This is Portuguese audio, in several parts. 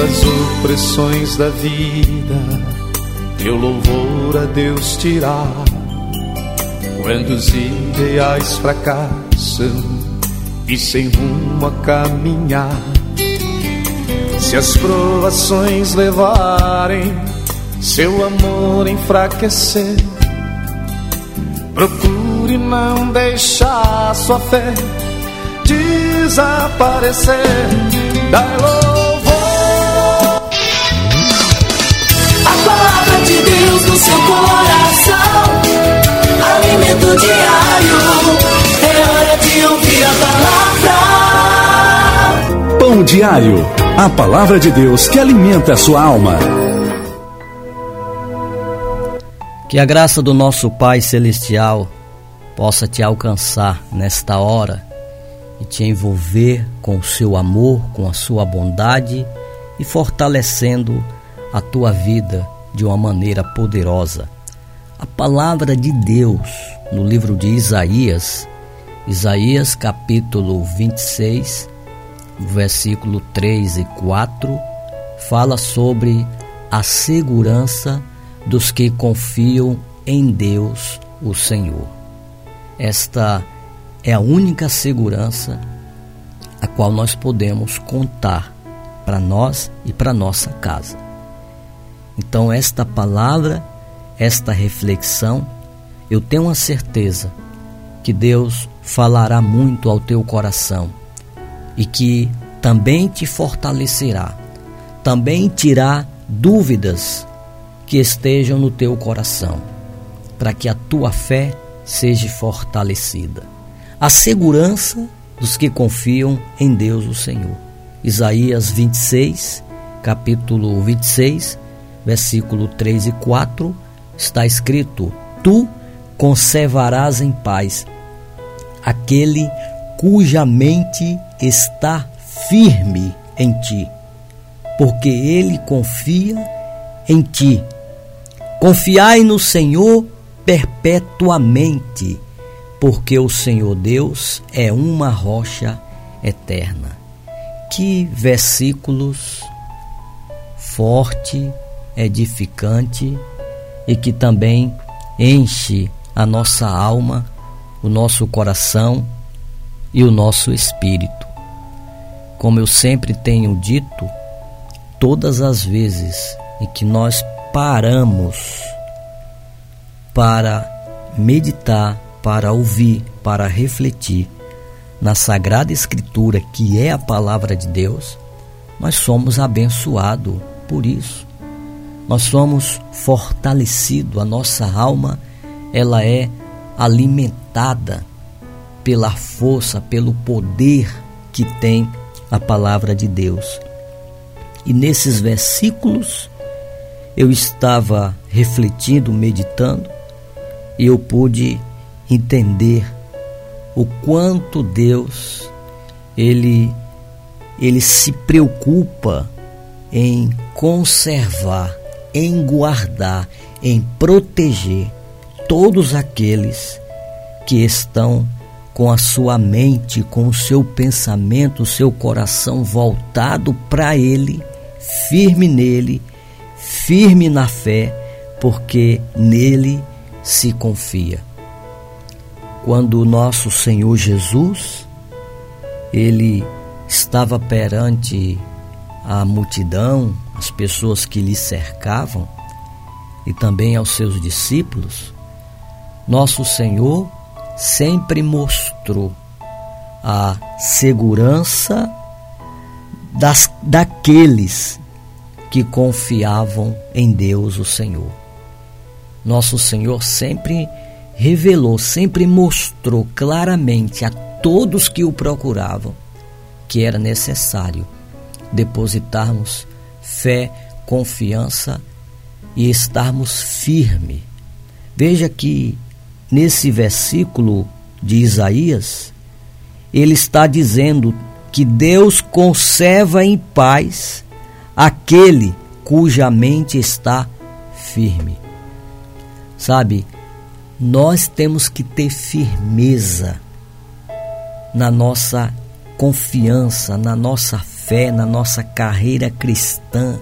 das opressões da vida, teu louvor a Deus tirar. Quando os ideais fracassam e sem rumo a caminhar, se as provações levarem seu amor enfraquecer, procure não deixar sua fé desaparecer. Dai no seu coração, alimento diário. É hora de ouvir a palavra. Pão diário. A palavra de Deus que alimenta a sua alma. Que a graça do nosso Pai Celestial possa te alcançar nesta hora e te envolver com o seu amor, com a sua bondade e fortalecendo a tua vida de uma maneira poderosa. A palavra de Deus no livro de Isaías, Isaías capítulo 26, versículo 3 e 4, fala sobre a segurança dos que confiam em Deus, o Senhor. Esta é a única segurança a qual nós podemos contar para nós e para nossa casa. Então, esta palavra, esta reflexão, eu tenho a certeza que Deus falará muito ao teu coração e que também te fortalecerá, também tirar dúvidas que estejam no teu coração, para que a tua fé seja fortalecida a segurança dos que confiam em Deus o Senhor. Isaías 26, capítulo 26, versículo 3 e 4, está escrito: Tu conservarás em paz aquele cuja mente está firme em ti, porque ele confia em ti. Confiai no Senhor perpetuamente porque o Senhor Deus é uma rocha eterna. Que versículos forte, edificante e que também enche a nossa alma, o nosso coração e o nosso espírito. Como eu sempre tenho dito, todas as vezes em que nós paramos para meditar para ouvir, para refletir na Sagrada Escritura, que é a palavra de Deus, nós somos abençoados por isso. Nós somos fortalecidos, a nossa alma, ela é alimentada pela força, pelo poder que tem a palavra de Deus. E nesses versículos eu estava refletindo, meditando, e eu pude entender o quanto Deus ele ele se preocupa em conservar, em guardar, em proteger todos aqueles que estão com a sua mente, com o seu pensamento, o seu coração voltado para Ele, firme nele, firme na fé, porque nele se confia. Quando o nosso Senhor Jesus ele estava perante a multidão, as pessoas que lhe cercavam e também aos seus discípulos, nosso Senhor sempre mostrou a segurança das, daqueles que confiavam em Deus, o Senhor. Nosso Senhor sempre revelou, sempre mostrou claramente a todos que o procuravam que era necessário depositarmos fé, confiança e estarmos firme. Veja que nesse versículo de Isaías, ele está dizendo que Deus conserva em paz aquele cuja mente está firme. Sabe, nós temos que ter firmeza na nossa confiança, na nossa fé, na nossa carreira cristã,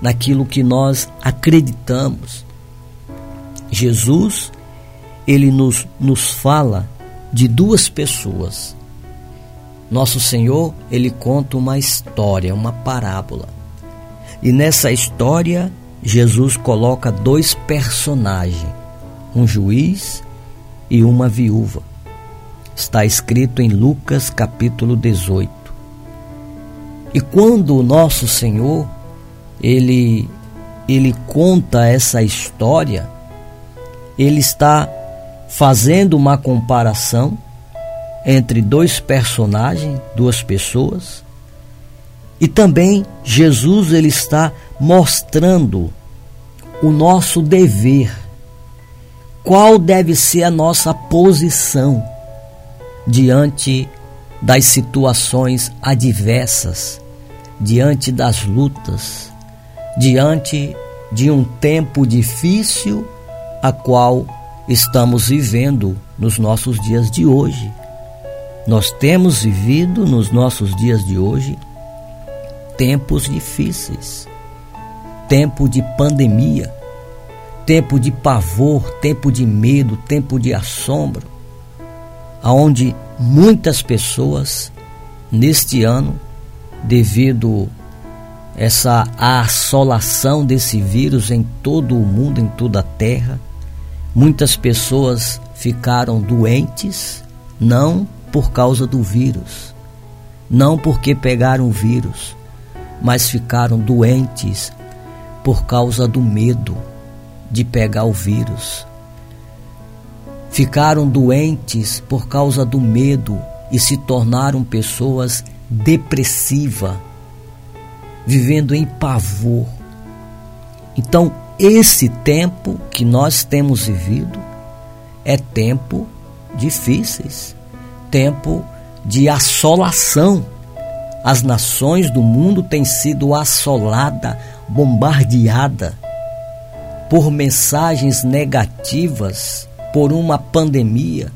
naquilo que nós acreditamos. Jesus, ele nos, nos fala de duas pessoas. Nosso Senhor, ele conta uma história, uma parábola. E nessa história, Jesus coloca dois personagens, um juiz e uma viúva. Está escrito em Lucas capítulo 18. E quando o nosso Senhor ele ele conta essa história, ele está fazendo uma comparação entre dois personagens, duas pessoas, e também Jesus ele está mostrando o nosso dever. Qual deve ser a nossa posição diante das situações adversas, diante das lutas, diante de um tempo difícil a qual estamos vivendo nos nossos dias de hoje. Nós temos vivido nos nossos dias de hoje tempos difíceis, tempo de pandemia, tempo de pavor, tempo de medo, tempo de assombro, aonde muitas pessoas neste ano, devido essa assolação desse vírus em todo o mundo, em toda a terra, muitas pessoas ficaram doentes, não por causa do vírus, não porque pegaram o vírus, mas ficaram doentes por causa do medo de pegar o vírus. Ficaram doentes por causa do medo e se tornaram pessoas depressivas, vivendo em pavor. Então, esse tempo que nós temos vivido é tempo difíceis, tempo de assolação as nações do mundo têm sido assoladas, bombardeadas por mensagens negativas, por uma pandemia,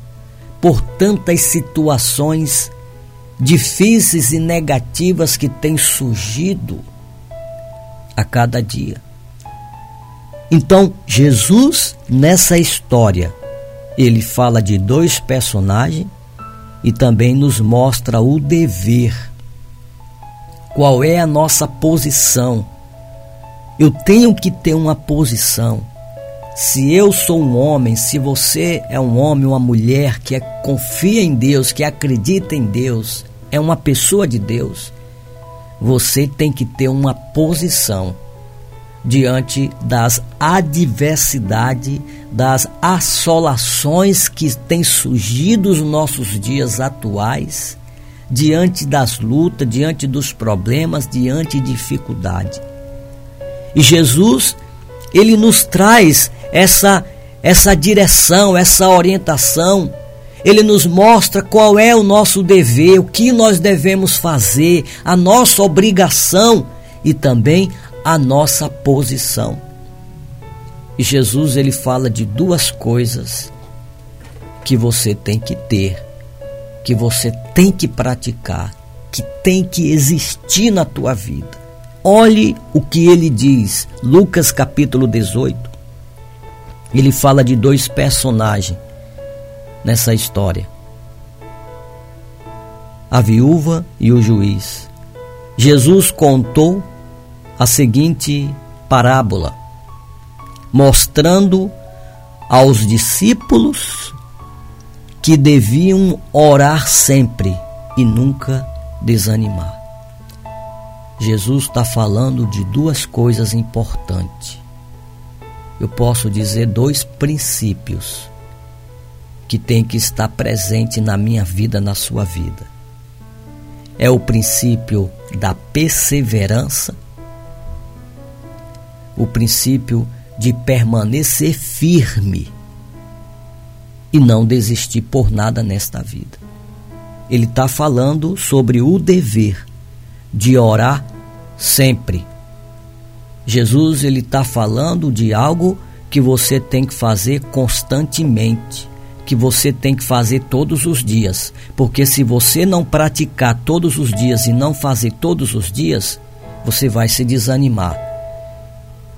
por tantas situações difíceis e negativas que têm surgido a cada dia. Então, Jesus, nessa história, ele fala de dois personagens e também nos mostra o dever qual é a nossa posição. Eu tenho que ter uma posição. Se eu sou um homem, se você é um homem, uma mulher que é, confia em Deus, que acredita em Deus, é uma pessoa de Deus, você tem que ter uma posição diante das adversidades, das assolações que têm surgido nos nossos dias atuais diante das lutas, diante dos problemas, diante de dificuldade. E Jesus, ele nos traz essa essa direção, essa orientação. Ele nos mostra qual é o nosso dever, o que nós devemos fazer, a nossa obrigação e também a nossa posição. E Jesus ele fala de duas coisas que você tem que ter que você tem que praticar, que tem que existir na tua vida. Olhe o que ele diz, Lucas capítulo 18. Ele fala de dois personagens nessa história: a viúva e o juiz. Jesus contou a seguinte parábola, mostrando aos discípulos que deviam orar sempre e nunca desanimar. Jesus está falando de duas coisas importantes. Eu posso dizer dois princípios que tem que estar presente na minha vida, na sua vida. É o princípio da perseverança, o princípio de permanecer firme e não desistir por nada nesta vida. Ele está falando sobre o dever de orar sempre. Jesus ele está falando de algo que você tem que fazer constantemente, que você tem que fazer todos os dias, porque se você não praticar todos os dias e não fazer todos os dias, você vai se desanimar.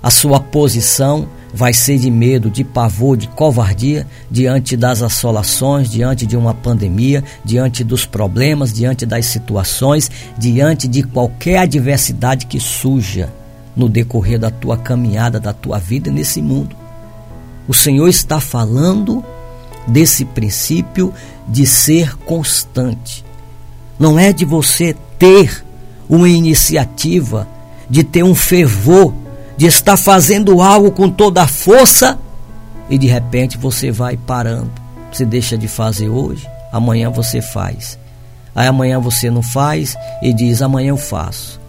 A sua posição vai ser de medo, de pavor, de covardia diante das assolações, diante de uma pandemia, diante dos problemas, diante das situações, diante de qualquer adversidade que surja no decorrer da tua caminhada, da tua vida nesse mundo. O Senhor está falando desse princípio de ser constante. Não é de você ter uma iniciativa, de ter um fervor, de estar fazendo algo com toda a força e de repente você vai parando. Você deixa de fazer hoje, amanhã você faz. Aí amanhã você não faz e diz amanhã eu faço.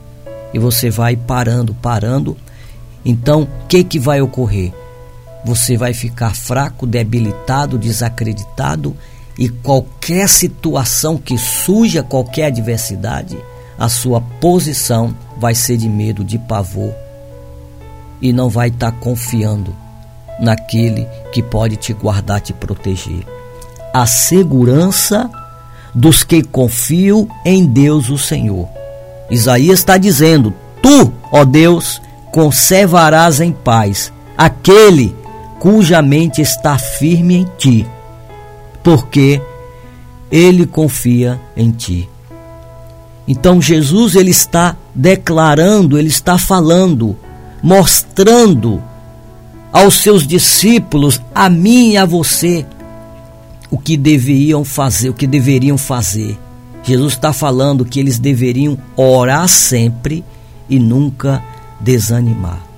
E você vai parando, parando. Então, o que que vai ocorrer? Você vai ficar fraco, debilitado, desacreditado e qualquer situação que surja, qualquer adversidade, a sua posição vai ser de medo, de pavor e não vai estar tá confiando naquele que pode te guardar, te proteger. A segurança dos que confiam em Deus o Senhor. Isaías está dizendo: Tu, ó Deus, conservarás em paz aquele cuja mente está firme em ti, porque ele confia em ti. Então Jesus ele está declarando, ele está falando, mostrando aos seus discípulos, a mim e a você, o que deveriam fazer, o que deveriam fazer. Jesus está falando que eles deveriam orar sempre e nunca desanimar.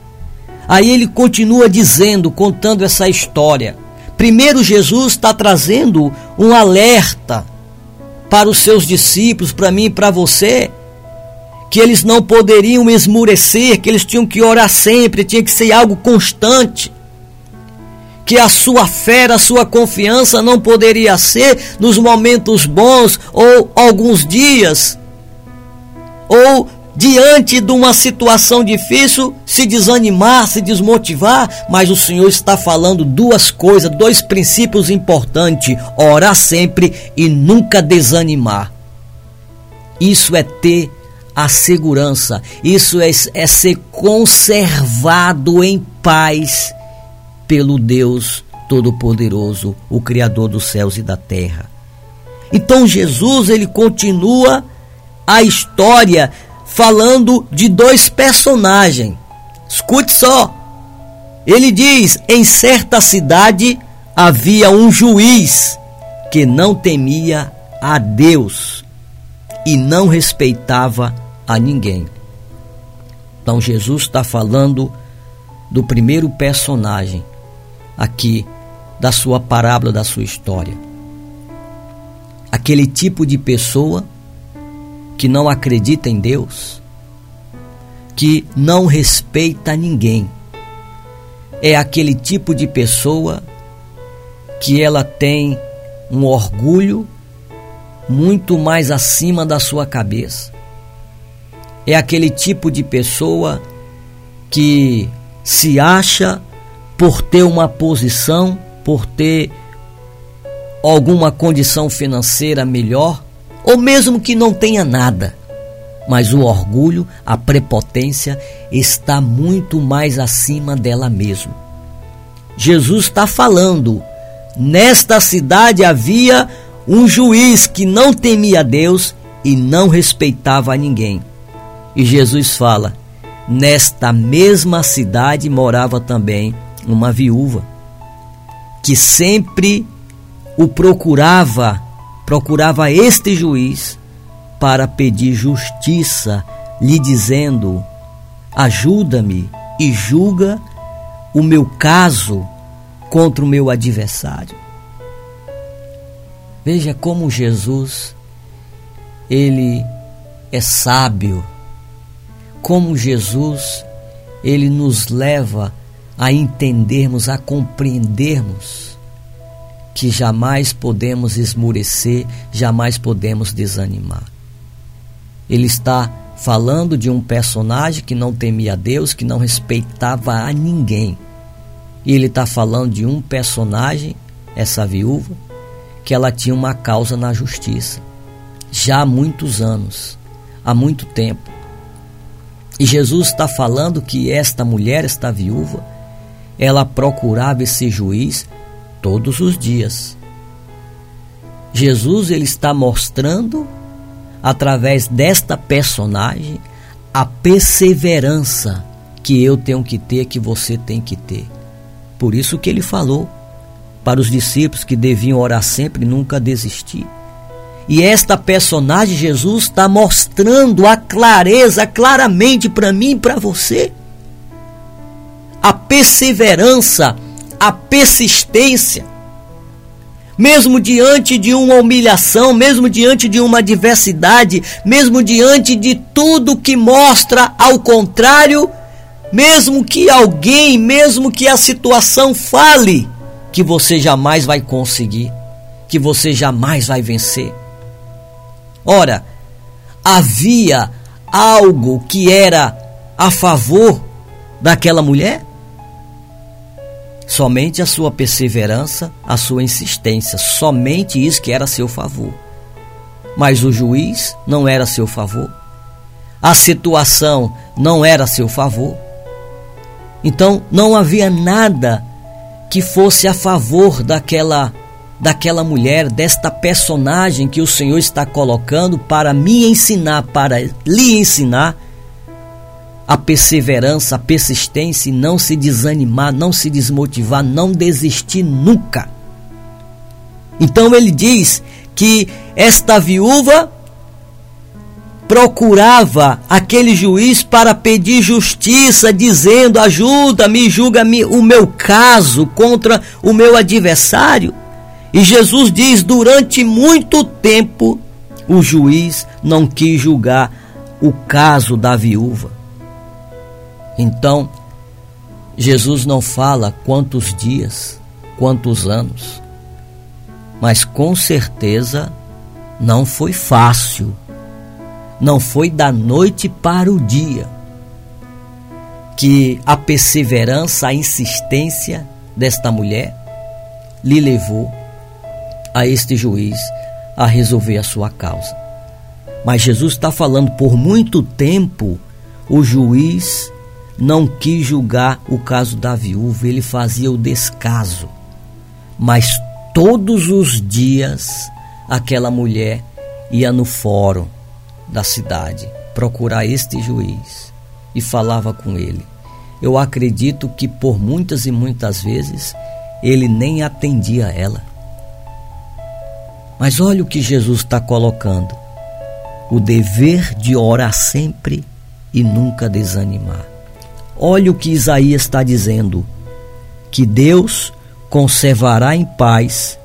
Aí ele continua dizendo, contando essa história. Primeiro, Jesus está trazendo um alerta para os seus discípulos, para mim e para você, que eles não poderiam esmurecer, que eles tinham que orar sempre, tinha que ser algo constante. Que a sua fé, a sua confiança não poderia ser nos momentos bons ou alguns dias, ou diante de uma situação difícil, se desanimar, se desmotivar, mas o Senhor está falando duas coisas, dois princípios importantes: orar sempre e nunca desanimar. Isso é ter a segurança, isso é, é ser conservado em paz pelo Deus Todo-Poderoso, o Criador dos céus e da terra. Então Jesus ele continua a história falando de dois personagens. Escute só. Ele diz: em certa cidade havia um juiz que não temia a Deus e não respeitava a ninguém. Então Jesus está falando do primeiro personagem aqui da sua parábola, da sua história. Aquele tipo de pessoa que não acredita em Deus, que não respeita ninguém. É aquele tipo de pessoa que ela tem um orgulho muito mais acima da sua cabeça. É aquele tipo de pessoa que se acha por ter uma posição, por ter alguma condição financeira melhor, ou mesmo que não tenha nada. Mas o orgulho, a prepotência está muito mais acima dela mesma. Jesus está falando: nesta cidade havia um juiz que não temia Deus e não respeitava a ninguém. E Jesus fala: nesta mesma cidade morava também uma viúva que sempre o procurava procurava este juiz para pedir justiça, lhe dizendo: Ajuda-me e julga o meu caso contra o meu adversário. Veja como Jesus ele é sábio. Como Jesus ele nos leva a entendermos, a compreendermos que jamais podemos esmurecer, jamais podemos desanimar. Ele está falando de um personagem que não temia a Deus, que não respeitava a ninguém. E ele está falando de um personagem, essa viúva, que ela tinha uma causa na justiça, já há muitos anos, há muito tempo. E Jesus está falando que esta mulher, esta viúva, ela procurava esse juiz todos os dias. Jesus ele está mostrando através desta personagem a perseverança que eu tenho que ter, que você tem que ter. Por isso que ele falou para os discípulos que deviam orar sempre e nunca desistir. E esta personagem, Jesus, está mostrando a clareza, claramente para mim e para você. A perseverança, a persistência. Mesmo diante de uma humilhação, mesmo diante de uma adversidade, mesmo diante de tudo que mostra ao contrário, mesmo que alguém, mesmo que a situação fale que você jamais vai conseguir, que você jamais vai vencer. Ora, havia algo que era a favor daquela mulher? Somente a sua perseverança, a sua insistência, somente isso que era a seu favor. Mas o juiz não era a seu favor. A situação não era a seu favor. Então não havia nada que fosse a favor daquela daquela mulher, desta personagem que o Senhor está colocando para me ensinar, para lhe ensinar a perseverança, a persistência e não se desanimar, não se desmotivar, não desistir nunca. Então ele diz que esta viúva procurava aquele juiz para pedir justiça, dizendo: ajuda-me, julga-me o meu caso contra o meu adversário. E Jesus diz: durante muito tempo o juiz não quis julgar o caso da viúva. Então, Jesus não fala quantos dias, quantos anos, mas com certeza não foi fácil não foi da noite para o dia que a perseverança, a insistência desta mulher lhe levou a este juiz a resolver a sua causa. Mas Jesus está falando por muito tempo o juiz não quis julgar o caso da viúva, ele fazia o descaso. Mas todos os dias aquela mulher ia no fórum da cidade procurar este juiz e falava com ele. Eu acredito que por muitas e muitas vezes ele nem atendia ela. Mas olha o que Jesus está colocando: o dever de orar sempre e nunca desanimar. Olha o que Isaías está dizendo: que Deus conservará em paz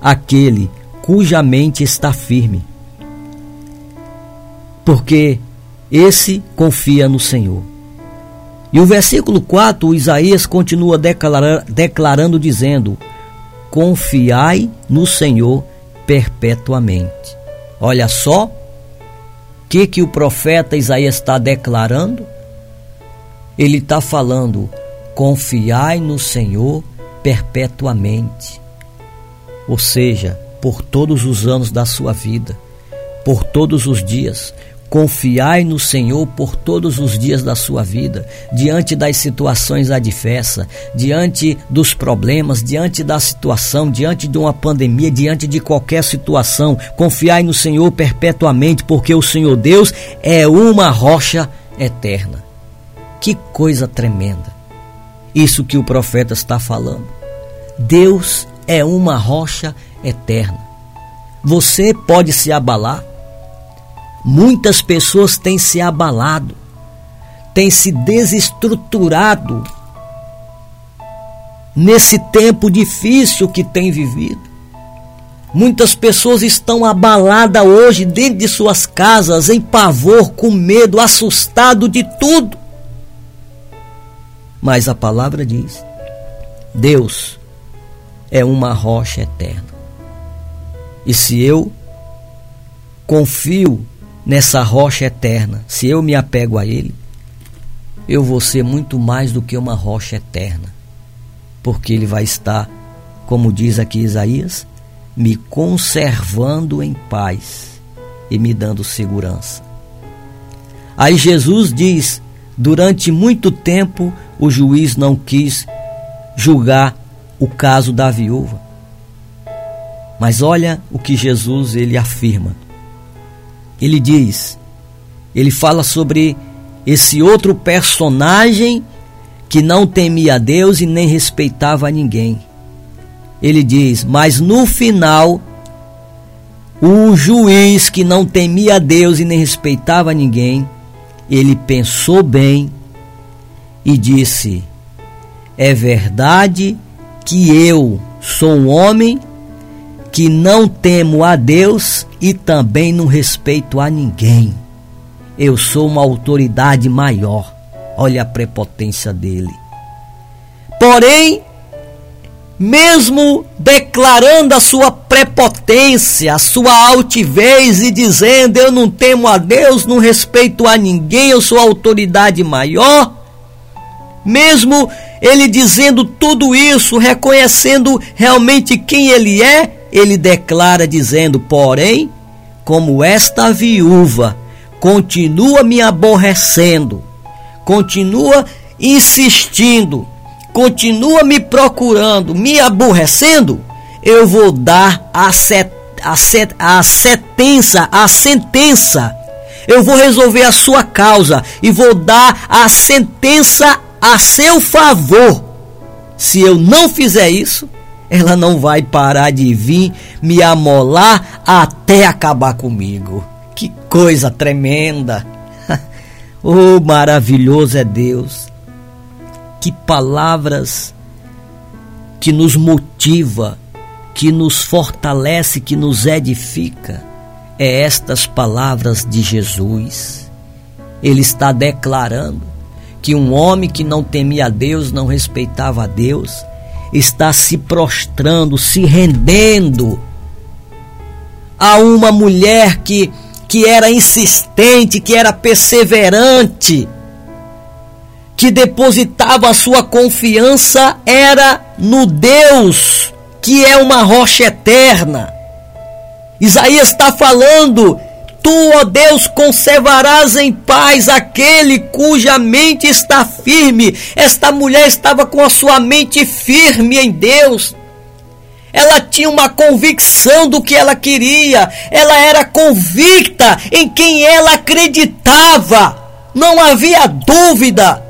aquele cuja mente está firme porque esse confia no Senhor. E o versículo 4, o Isaías continua declarando, dizendo: Confiai no Senhor perpetuamente. Olha só o que, que o profeta Isaías está declarando. Ele está falando: confiai no Senhor perpetuamente. Ou seja, por todos os anos da sua vida, por todos os dias, Confiai no Senhor por todos os dias da sua vida, diante das situações adversas, diante dos problemas, diante da situação, diante de uma pandemia, diante de qualquer situação. Confiai no Senhor perpetuamente, porque o Senhor Deus é uma rocha eterna. Que coisa tremenda! Isso que o profeta está falando. Deus é uma rocha eterna. Você pode se abalar, Muitas pessoas têm se abalado, têm se desestruturado nesse tempo difícil que tem vivido. Muitas pessoas estão abaladas hoje dentro de suas casas, em pavor, com medo, assustado de tudo. Mas a palavra diz: Deus é uma rocha eterna. E se eu confio nessa rocha eterna, se eu me apego a Ele, eu vou ser muito mais do que uma rocha eterna, porque Ele vai estar, como diz aqui Isaías, me conservando em paz e me dando segurança. Aí Jesus diz: durante muito tempo o juiz não quis julgar o caso da viúva. Mas olha o que Jesus ele afirma. Ele diz, ele fala sobre esse outro personagem que não temia a Deus e nem respeitava ninguém. Ele diz: Mas no final, o juiz que não temia a Deus e nem respeitava ninguém, ele pensou bem e disse: É verdade que eu sou um homem que não temo a Deus e também não respeito a ninguém. Eu sou uma autoridade maior. Olha a prepotência dele. Porém, mesmo declarando a sua prepotência, a sua altivez e dizendo: Eu não temo a Deus, não respeito a ninguém, eu sou a autoridade maior, mesmo ele dizendo tudo isso, reconhecendo realmente quem ele é, ele declara dizendo: Porém, como esta viúva continua me aborrecendo, continua insistindo, continua me procurando, me aborrecendo, eu vou dar a, set, a, set, a sentença, a sentença. Eu vou resolver a sua causa e vou dar a sentença a seu favor. Se eu não fizer isso, ela não vai parar de vir me amolar até acabar comigo. Que coisa tremenda! oh, maravilhoso é Deus! Que palavras que nos motiva, que nos fortalece, que nos edifica. É estas palavras de Jesus. Ele está declarando que um homem que não temia a Deus, não respeitava a Deus, está se prostrando, se rendendo a uma mulher que, que era insistente, que era perseverante, que depositava a sua confiança era no Deus, que é uma rocha eterna. Isaías está falando Tu, ó Deus, conservarás em paz aquele cuja mente está firme. Esta mulher estava com a sua mente firme em Deus. Ela tinha uma convicção do que ela queria. Ela era convicta em quem ela acreditava. Não havia dúvida.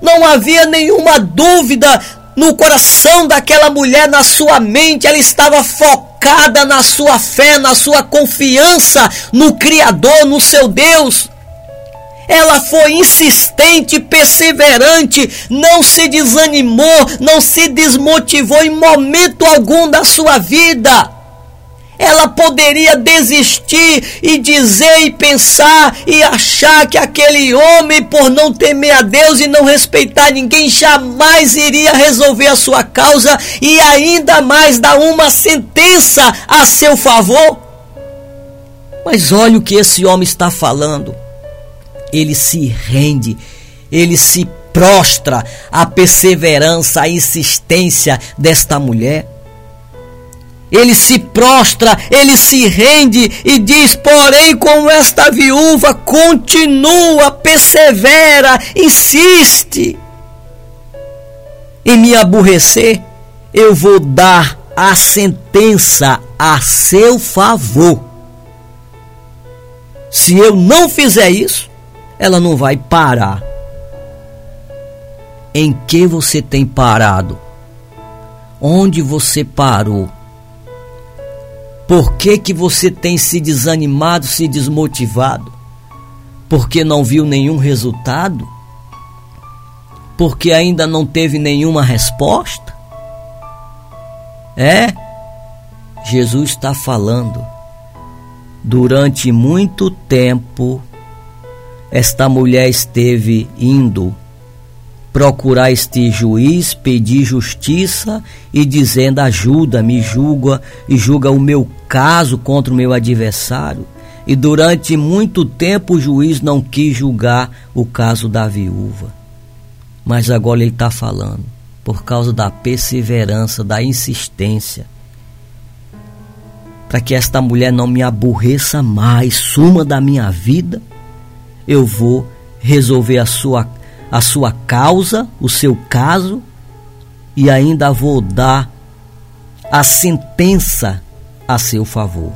Não havia nenhuma dúvida no coração daquela mulher, na sua mente. Ela estava focada na sua fé, na sua confiança no Criador, no seu Deus. Ela foi insistente, perseverante, não se desanimou, não se desmotivou em momento algum da sua vida ela poderia desistir e dizer e pensar e achar que aquele homem, por não temer a Deus e não respeitar ninguém, jamais iria resolver a sua causa e ainda mais dar uma sentença a seu favor. Mas olha o que esse homem está falando. Ele se rende, ele se prostra à perseverança, à insistência desta mulher ele se prostra, ele se rende e diz: Porém, como esta viúva continua, persevera, insiste em me aborrecer, eu vou dar a sentença a seu favor. Se eu não fizer isso, ela não vai parar. Em que você tem parado? Onde você parou? Por que, que você tem se desanimado, se desmotivado? Porque não viu nenhum resultado? Porque ainda não teve nenhuma resposta? É? Jesus está falando. Durante muito tempo, esta mulher esteve indo procurar este juiz, pedir justiça e dizendo: ajuda-me, julga e julga o meu caso contra o meu adversário. E durante muito tempo o juiz não quis julgar o caso da viúva. Mas agora ele está falando, por causa da perseverança, da insistência. para que esta mulher não me aborreça mais, suma da minha vida, eu vou resolver a sua, a sua causa, o seu caso, e ainda vou dar a sentença a seu favor.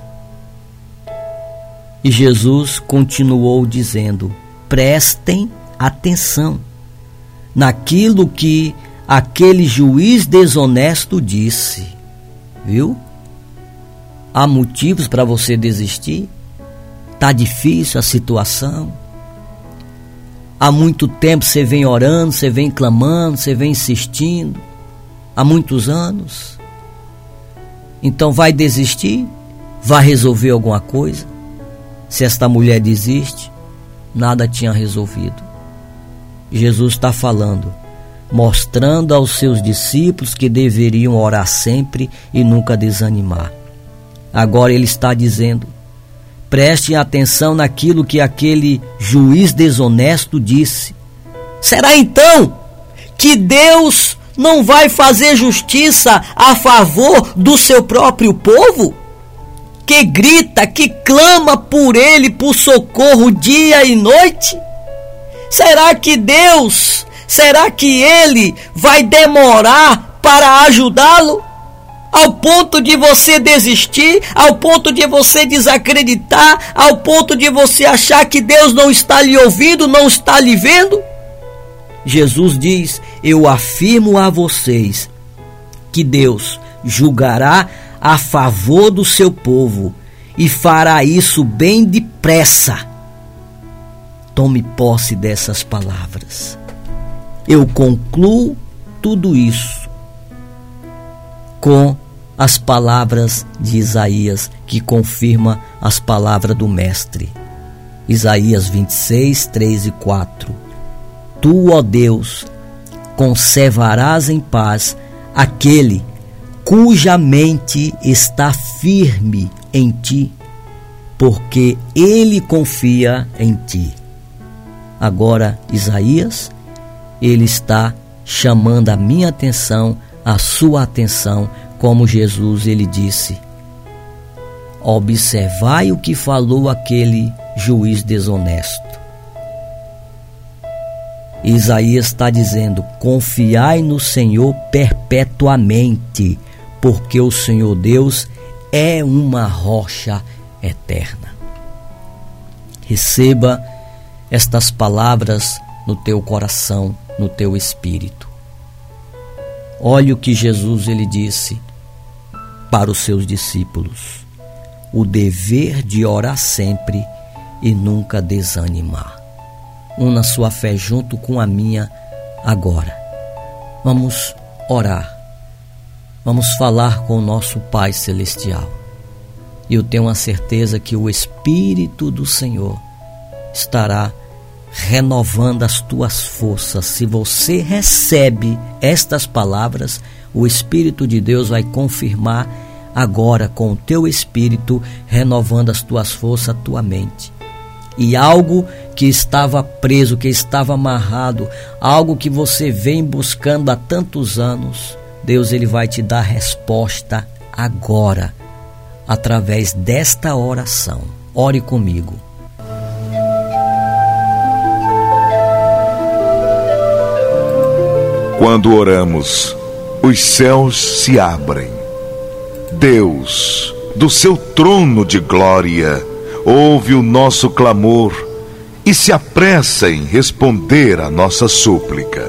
E Jesus continuou dizendo: prestem atenção naquilo que aquele juiz desonesto disse. Viu? Há motivos para você desistir? Tá difícil a situação? Há muito tempo você vem orando, você vem clamando, você vem insistindo. Há muitos anos. Então vai desistir? Vai resolver alguma coisa? Se esta mulher desiste, nada tinha resolvido. Jesus está falando, mostrando aos seus discípulos que deveriam orar sempre e nunca desanimar. Agora ele está dizendo: prestem atenção naquilo que aquele juiz desonesto disse. Será então que Deus não vai fazer justiça a favor do seu próprio povo? Que grita, que clama por ele por socorro dia e noite? Será que Deus, será que ele vai demorar para ajudá-lo? Ao ponto de você desistir, ao ponto de você desacreditar, ao ponto de você achar que Deus não está lhe ouvindo, não está lhe vendo? Jesus diz: Eu afirmo a vocês que Deus julgará a favor do seu povo e fará isso bem depressa. Tome posse dessas palavras. Eu concluo tudo isso com as palavras de Isaías, que confirma as palavras do Mestre. Isaías 26, 3 e 4. Tu, ó Deus, conservarás em paz aquele cuja mente está firme em ti, porque ele confia em ti. Agora, Isaías, ele está chamando a minha atenção, a sua atenção, como Jesus ele disse: Observai o que falou aquele juiz desonesto. Isaías está dizendo: confiai no Senhor perpetuamente, porque o Senhor Deus é uma rocha eterna. Receba estas palavras no teu coração, no teu espírito. Olhe o que Jesus ele disse para os seus discípulos: o dever de orar sempre e nunca desanimar. Una sua fé junto com a minha agora. Vamos orar. Vamos falar com o nosso Pai Celestial. E eu tenho a certeza que o Espírito do Senhor estará renovando as tuas forças. Se você recebe estas palavras, o Espírito de Deus vai confirmar agora com o teu espírito, renovando as tuas forças, a tua mente. E algo que estava preso, que estava amarrado, algo que você vem buscando há tantos anos, Deus ele vai te dar resposta agora, através desta oração. Ore comigo. Quando oramos, os céus se abrem. Deus, do seu trono de glória, ouve o nosso clamor e se apressa em responder a nossa súplica.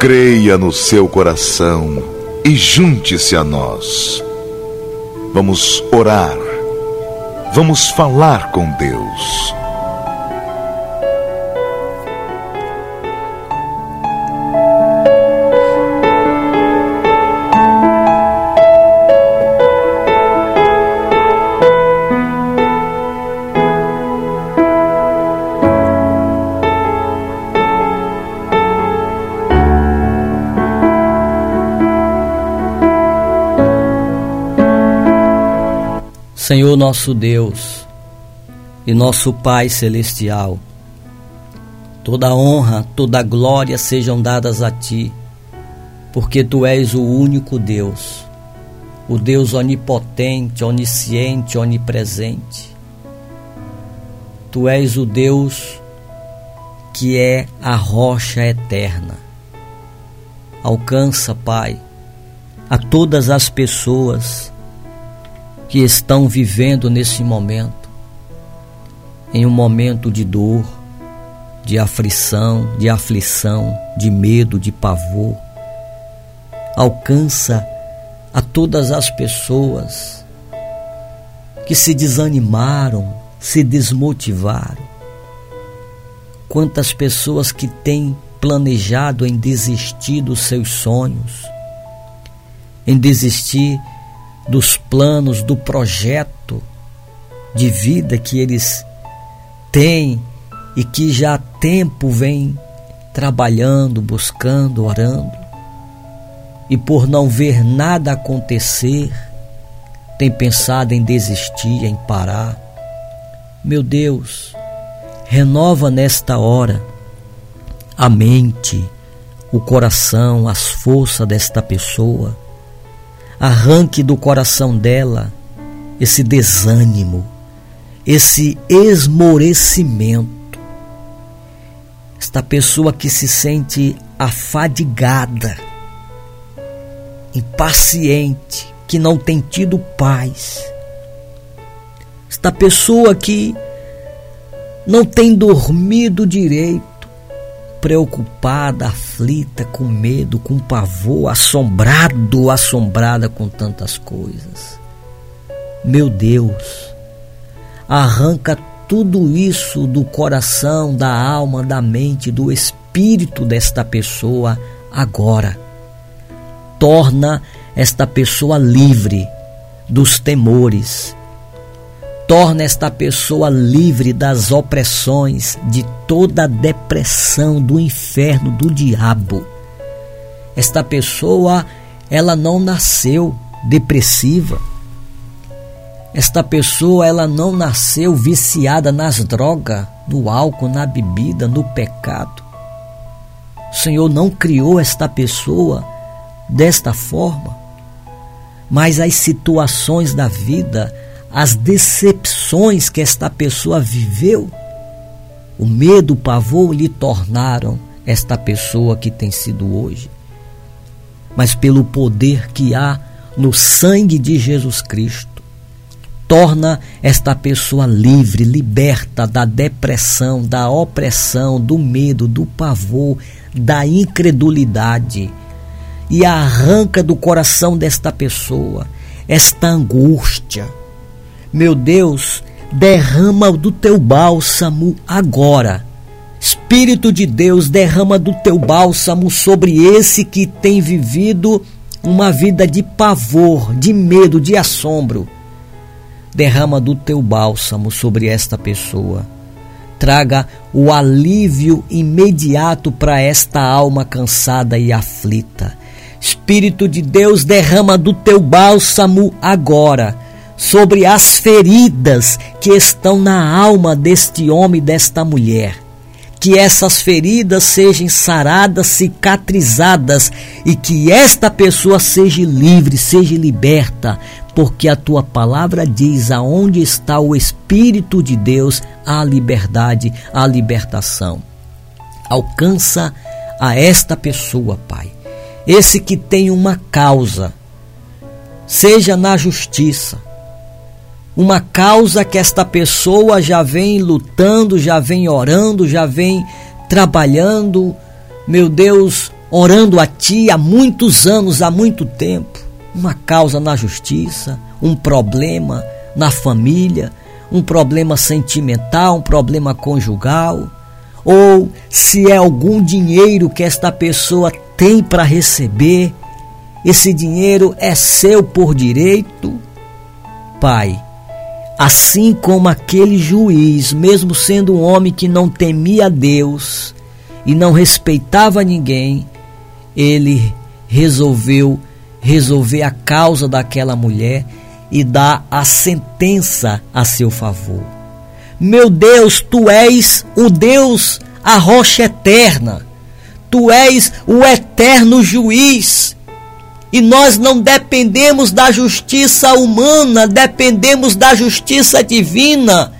Creia no seu coração e junte-se a nós. Vamos orar. Vamos falar com Deus. Senhor nosso Deus e nosso Pai celestial, toda honra, toda glória sejam dadas a Ti, porque Tu és o único Deus, o Deus onipotente, onisciente, onipresente. Tu és o Deus que é a rocha eterna. Alcança, Pai, a todas as pessoas que estão vivendo nesse momento, em um momento de dor, de aflição, de aflição, de medo, de pavor. Alcança a todas as pessoas que se desanimaram, se desmotivaram. Quantas pessoas que têm planejado em desistir dos seus sonhos, em desistir dos planos, do projeto de vida que eles têm e que já há tempo vem trabalhando, buscando, orando e por não ver nada acontecer, tem pensado em desistir, em parar. Meu Deus, renova nesta hora a mente, o coração, as forças desta pessoa. Arranque do coração dela esse desânimo, esse esmorecimento. Esta pessoa que se sente afadigada impaciente, que não tem tido paz. Esta pessoa que não tem dormido direito, preocupada, aflita, com medo, com pavor, assombrado, assombrada com tantas coisas. Meu Deus, arranca tudo isso do coração, da alma, da mente, do espírito desta pessoa agora torna esta pessoa livre dos temores, torna esta pessoa livre das opressões, de toda a depressão do inferno, do diabo. Esta pessoa, ela não nasceu depressiva. Esta pessoa, ela não nasceu viciada nas drogas, no álcool, na bebida, no pecado. O Senhor não criou esta pessoa desta forma, mas as situações da vida, as decepções que esta pessoa viveu, o medo, o pavor lhe tornaram esta pessoa que tem sido hoje. Mas pelo poder que há no sangue de Jesus Cristo, torna esta pessoa livre, liberta da depressão, da opressão, do medo, do pavor, da incredulidade e arranca do coração desta pessoa esta angústia. Meu Deus, derrama do teu bálsamo agora. Espírito de Deus, derrama do teu bálsamo sobre esse que tem vivido uma vida de pavor, de medo, de assombro. Derrama do teu bálsamo sobre esta pessoa. Traga o alívio imediato para esta alma cansada e aflita Espírito de Deus, derrama do teu bálsamo agora sobre as feridas que estão na alma deste homem e desta mulher. Que essas feridas sejam saradas, cicatrizadas e que esta pessoa seja livre, seja liberta, porque a tua palavra diz: aonde está o Espírito de Deus, a liberdade, a libertação. Alcança a esta pessoa, Pai esse que tem uma causa, seja na justiça, uma causa que esta pessoa já vem lutando, já vem orando, já vem trabalhando, meu Deus, orando a Ti há muitos anos, há muito tempo. Uma causa na justiça, um problema na família, um problema sentimental, um problema conjugal, ou se é algum dinheiro que esta pessoa tem para receber, esse dinheiro é seu por direito. Pai, assim como aquele juiz, mesmo sendo um homem que não temia Deus e não respeitava ninguém, ele resolveu resolver a causa daquela mulher e dar a sentença a seu favor. Meu Deus, tu és o Deus, a rocha eterna Tu és o eterno juiz. E nós não dependemos da justiça humana, dependemos da justiça divina.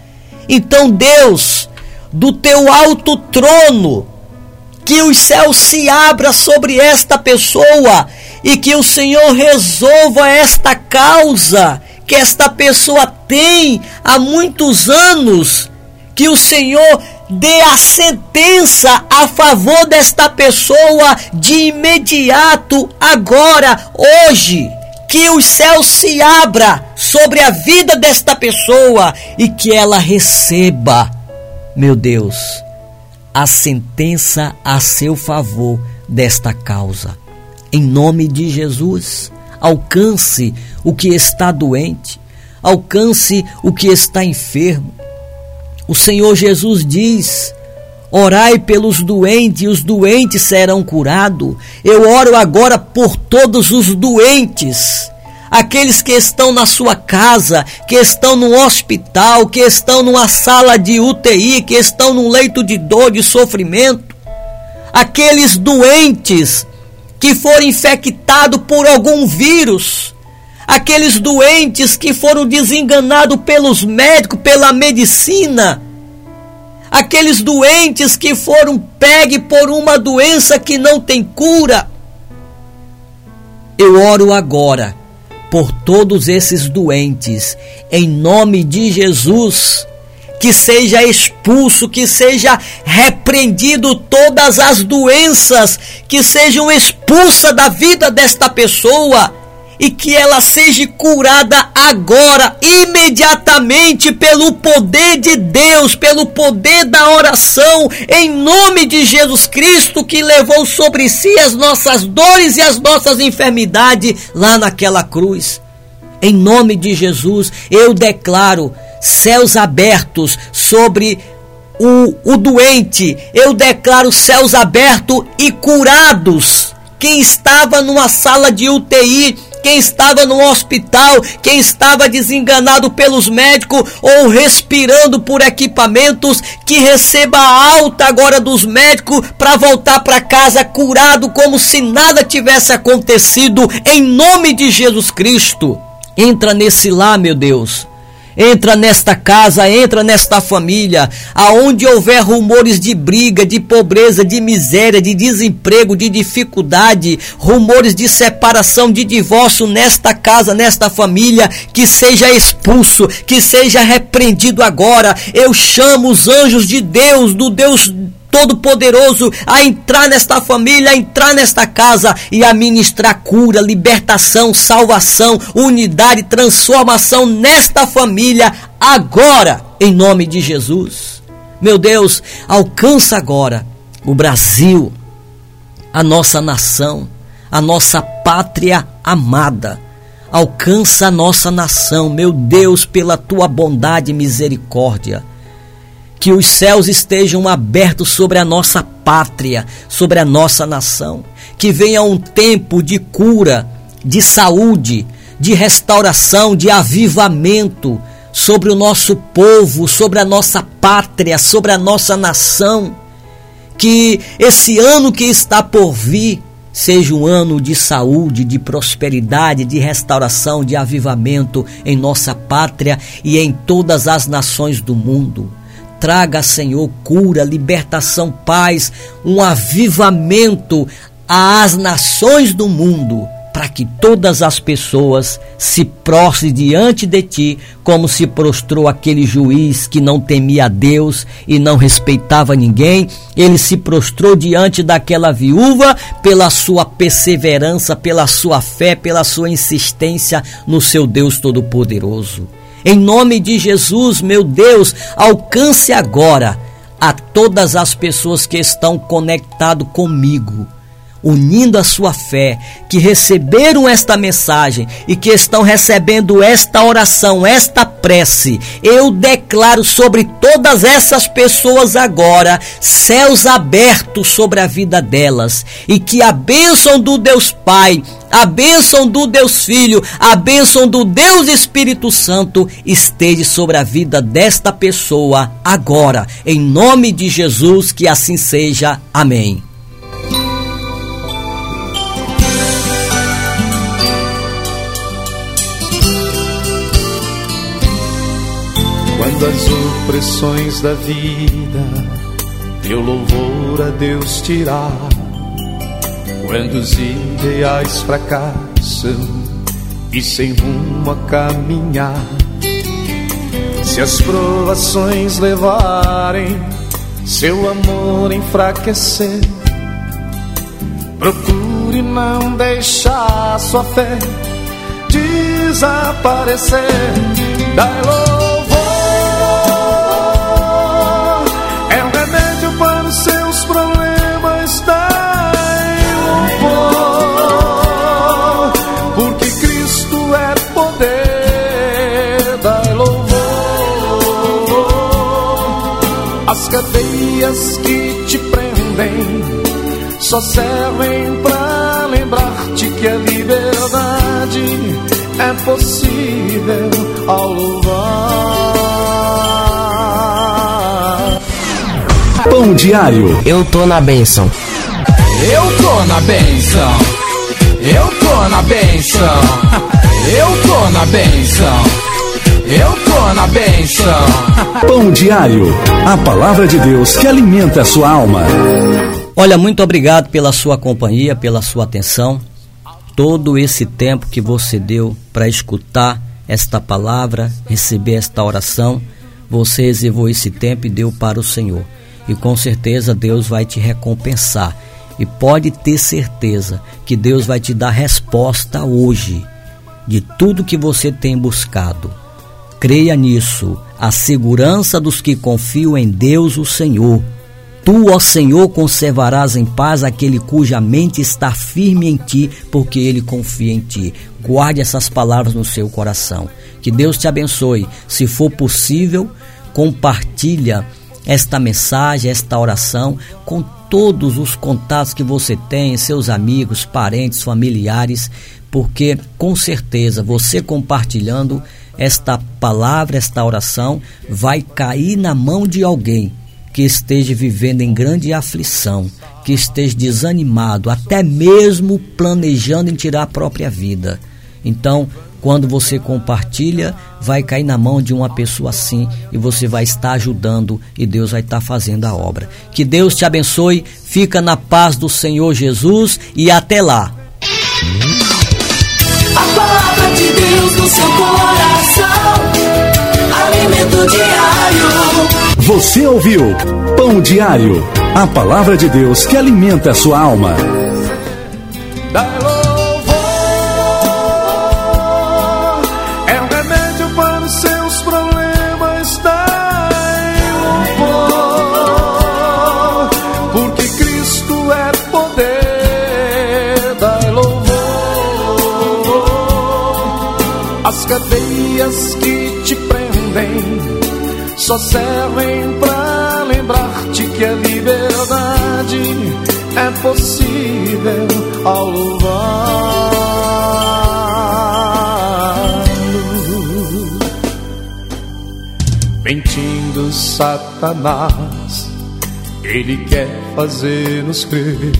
Então, Deus, do teu alto trono, que os céus se abra sobre esta pessoa e que o Senhor resolva esta causa que esta pessoa tem há muitos anos, que o Senhor dê a sentença a favor desta pessoa de imediato, agora, hoje. Que os céus se abra sobre a vida desta pessoa e que ela receba, meu Deus, a sentença a seu favor desta causa. Em nome de Jesus, alcance o que está doente, alcance o que está enfermo, o Senhor Jesus diz: Orai pelos doentes, e os doentes serão curados. Eu oro agora por todos os doentes, aqueles que estão na sua casa, que estão no hospital, que estão numa sala de UTI, que estão num leito de dor, de sofrimento, aqueles doentes que foram infectados por algum vírus, aqueles doentes que foram desenganados pelos médicos, pela medicina, aqueles doentes que foram pegues por uma doença que não tem cura. Eu oro agora por todos esses doentes, em nome de Jesus, que seja expulso, que seja repreendido todas as doenças que sejam expulsas da vida desta pessoa e que ela seja curada agora, imediatamente, pelo poder de Deus, pelo poder da oração, em nome de Jesus Cristo, que levou sobre si as nossas dores e as nossas enfermidades lá naquela cruz. Em nome de Jesus, eu declaro céus abertos sobre o, o doente, eu declaro céus abertos e curados. Quem estava numa sala de UTI quem estava no hospital, quem estava desenganado pelos médicos ou respirando por equipamentos, que receba a alta agora dos médicos para voltar para casa curado como se nada tivesse acontecido, em nome de Jesus Cristo. Entra nesse lá, meu Deus Entra nesta casa, entra nesta família, aonde houver rumores de briga, de pobreza, de miséria, de desemprego, de dificuldade, rumores de separação, de divórcio nesta casa, nesta família, que seja expulso, que seja repreendido agora. Eu chamo os anjos de Deus, do Deus Todo-Poderoso a entrar nesta família, a entrar nesta casa e a ministrar cura, libertação, salvação, unidade, transformação nesta família agora, em nome de Jesus. Meu Deus, alcança agora o Brasil, a nossa nação, a nossa pátria amada. Alcança a nossa nação, meu Deus, pela tua bondade e misericórdia que os céus estejam abertos sobre a nossa pátria, sobre a nossa nação. Que venha um tempo de cura, de saúde, de restauração, de avivamento sobre o nosso povo, sobre a nossa pátria, sobre a nossa nação. Que esse ano que está por vir seja um ano de saúde, de prosperidade, de restauração, de avivamento em nossa pátria e em todas as nações do mundo. Traga, Senhor, cura, libertação, paz, um avivamento às nações do mundo, para que todas as pessoas se prostrem diante de ti, como se prostrou aquele juiz que não temia Deus e não respeitava ninguém. Ele se prostrou diante daquela viúva pela sua perseverança, pela sua fé, pela sua insistência no seu Deus Todo-Poderoso. Em nome de Jesus, meu Deus, alcance agora a todas as pessoas que estão conectadas comigo unindo a sua fé, que receberam esta mensagem e que estão recebendo esta oração, esta prece. Eu declaro sobre todas essas pessoas agora céus abertos sobre a vida delas e que a bênção do Deus Pai, a bênção do Deus Filho, a bênção do Deus Espírito Santo esteja sobre a vida desta pessoa agora. Em nome de Jesus, que assim seja. Amém. Das opressões da vida, teu louvor a Deus tirar. Quando os ideais fracassam e sem rumo a caminhar, se as provações levarem seu amor enfraquecer, procure não deixar sua fé desaparecer. Dai louvor, cadeias que te prendem só servem para lembrar-te que a liberdade é possível ao louvar. Pão diário. Eu tô na benção. Eu tô na benção. Eu tô na benção. Eu tô na benção. Eu tô na benção. Pão diário. A palavra de Deus que alimenta a sua alma. Olha, muito obrigado pela sua companhia, pela sua atenção. Todo esse tempo que você deu para escutar esta palavra, receber esta oração, você reservou esse tempo e deu para o Senhor. E com certeza Deus vai te recompensar. E pode ter certeza que Deus vai te dar resposta hoje de tudo que você tem buscado. Creia nisso, a segurança dos que confiam em Deus, o Senhor. Tu, ó Senhor, conservarás em paz aquele cuja mente está firme em ti, porque ele confia em ti. Guarde essas palavras no seu coração. Que Deus te abençoe. Se for possível, compartilha esta mensagem, esta oração com todos os contatos que você tem, seus amigos, parentes, familiares, porque com certeza você compartilhando esta palavra, esta oração, vai cair na mão de alguém que esteja vivendo em grande aflição, que esteja desanimado, até mesmo planejando em tirar a própria vida. Então, quando você compartilha, vai cair na mão de uma pessoa assim e você vai estar ajudando e Deus vai estar fazendo a obra. Que Deus te abençoe, fica na paz do Senhor Jesus e até lá. No seu coração, alimento diário. Você ouviu Pão Diário. A palavra de Deus que alimenta a sua alma. As cadeias que te prendem só servem para lembrar-te que a liberdade é possível ao louvá-lo. Mentindo Satanás, ele quer fazer-nos crer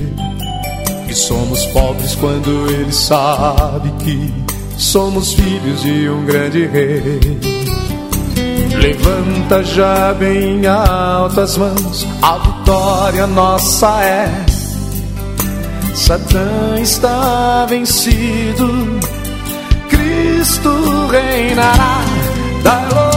que somos pobres quando ele sabe que somos filhos de um grande rei. Levanta já bem altas mãos, a vitória nossa é. Satã está vencido, Cristo reinará. Dá